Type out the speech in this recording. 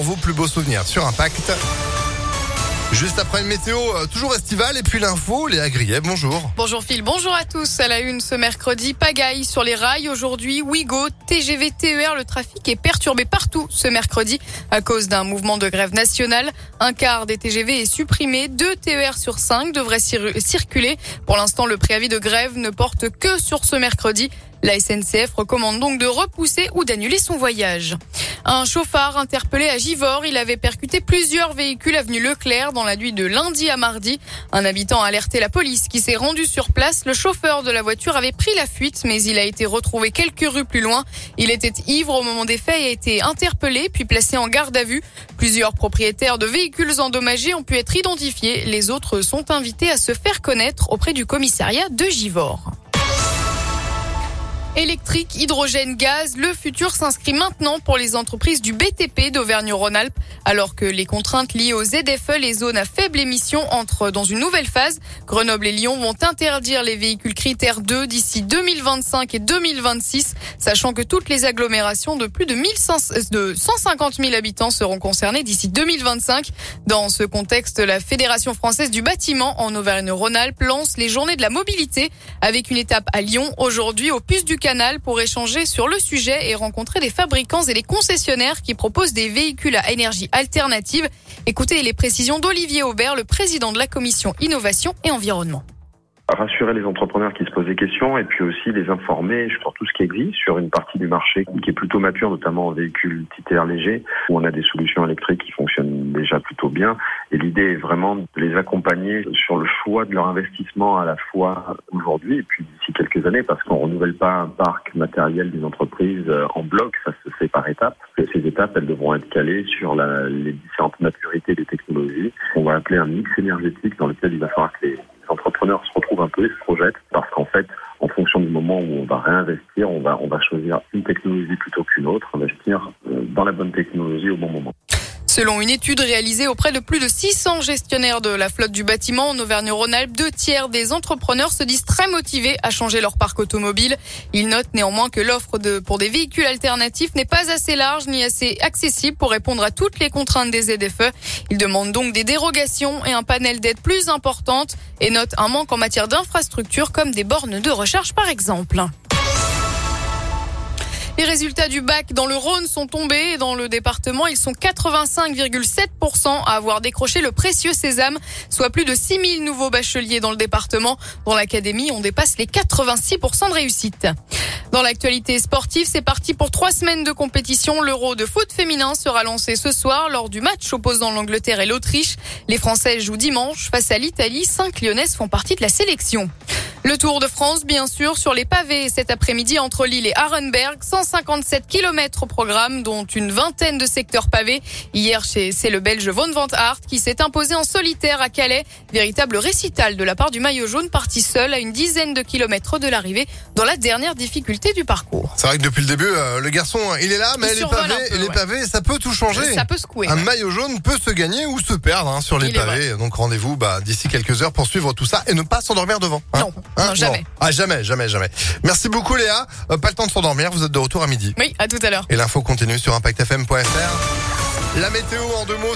sont vos plus beaux souvenirs sur Impact Juste après une météo euh, toujours estivale et puis l'info, Léa Grillet, bonjour. Bonjour Phil, bonjour à tous. À la une ce mercredi, pagaille sur les rails. Aujourd'hui, Ouigo, TGV, TER, le trafic est perturbé partout ce mercredi à cause d'un mouvement de grève nationale. Un quart des TGV est supprimé, deux TER sur cinq devraient circuler. Pour l'instant, le préavis de grève ne porte que sur ce mercredi. La SNCF recommande donc de repousser ou d'annuler son voyage. Un chauffard interpellé à Givors, il avait percuté plusieurs véhicules avenue Leclerc dans la nuit de lundi à mardi. Un habitant a alerté la police qui s'est rendu sur place. Le chauffeur de la voiture avait pris la fuite, mais il a été retrouvé quelques rues plus loin. Il était ivre au moment des faits et a été interpellé puis placé en garde à vue. Plusieurs propriétaires de véhicules endommagés ont pu être identifiés. Les autres sont invités à se faire connaître auprès du commissariat de Givors. Électrique, hydrogène, gaz, le futur s'inscrit maintenant pour les entreprises du BTP d'Auvergne-Rhône-Alpes, alors que les contraintes liées aux ZFE, les zones à faible émission, entrent dans une nouvelle phase. Grenoble et Lyon vont interdire les véhicules critères 2 d'ici 2025 et 2026, sachant que toutes les agglomérations de plus de, 1500, de 150 000 habitants seront concernées d'ici 2025. Dans ce contexte, la Fédération française du bâtiment en Auvergne-Rhône-Alpes lance les journées de la mobilité avec une étape à Lyon aujourd'hui au puce du Canal pour échanger sur le sujet et rencontrer des fabricants et des concessionnaires qui proposent des véhicules à énergie alternative. Écoutez les précisions d'Olivier Aubert, le président de la commission Innovation et Environnement rassurer les entrepreneurs qui se posent des questions et puis aussi les informer sur tout ce qui existe sur une partie du marché qui est plutôt mature, notamment en véhicules TTR légers, où on a des solutions électriques qui fonctionnent déjà plutôt bien. Et l'idée est vraiment de les accompagner sur le choix de leur investissement à la fois aujourd'hui et puis quelques années, parce qu'on renouvelle pas un parc matériel des entreprises euh, en bloc, ça se fait par étapes. Ces étapes, elles devront être calées sur les différentes maturités des technologies. On va appeler un mix énergétique dans lequel il va falloir que les entrepreneurs se retrouvent un peu et se projettent parce qu'en fait, en fonction du moment où on va réinvestir, on va, on va choisir une technologie plutôt qu'une autre, investir euh, dans la bonne technologie au bon moment. Selon une étude réalisée auprès de plus de 600 gestionnaires de la flotte du bâtiment en Auvergne-Rhône-Alpes, deux tiers des entrepreneurs se disent très motivés à changer leur parc automobile. Ils notent néanmoins que l'offre de, pour des véhicules alternatifs n'est pas assez large ni assez accessible pour répondre à toutes les contraintes des ZFE. Ils demandent donc des dérogations et un panel d'aide plus importante et notent un manque en matière d'infrastructures comme des bornes de recharge par exemple. Les résultats du bac dans le Rhône sont tombés. Dans le département, ils sont 85,7% à avoir décroché le précieux sésame, soit plus de 6000 nouveaux bacheliers dans le département. Dans l'académie, on dépasse les 86% de réussite. Dans l'actualité sportive, c'est parti pour trois semaines de compétition. L'Euro de foot féminin sera lancé ce soir lors du match opposant l'Angleterre et l'Autriche. Les Français jouent dimanche face à l'Italie. Cinq Lyonnaises font partie de la sélection. Le Tour de France, bien sûr, sur les pavés cet après-midi entre Lille et Arenberg. 157 km au programme, dont une vingtaine de secteurs pavés. Hier, c'est le Belge Von Van Aert qui s'est imposé en solitaire à Calais. Véritable récital de la part du maillot jaune, parti seul à une dizaine de kilomètres de l'arrivée dans la dernière difficulté du parcours. C'est vrai que depuis le début, euh, le garçon, il est là, mais les pavés, les pavés, ça peut tout changer. Ça peut secouer. Un maillot jaune peut se gagner ou se perdre hein, sur les pavés. Donc rendez-vous bah, d'ici quelques heures pour suivre tout ça et ne pas s'endormir devant. Hein. Non. Hein non, jamais. Ah, jamais, jamais, jamais. Merci beaucoup, Léa. Euh, pas le temps de s'endormir. Vous êtes de retour à midi. Oui, à tout à l'heure. Et l'info continue sur ImpactFM.fr. La météo en deux mots.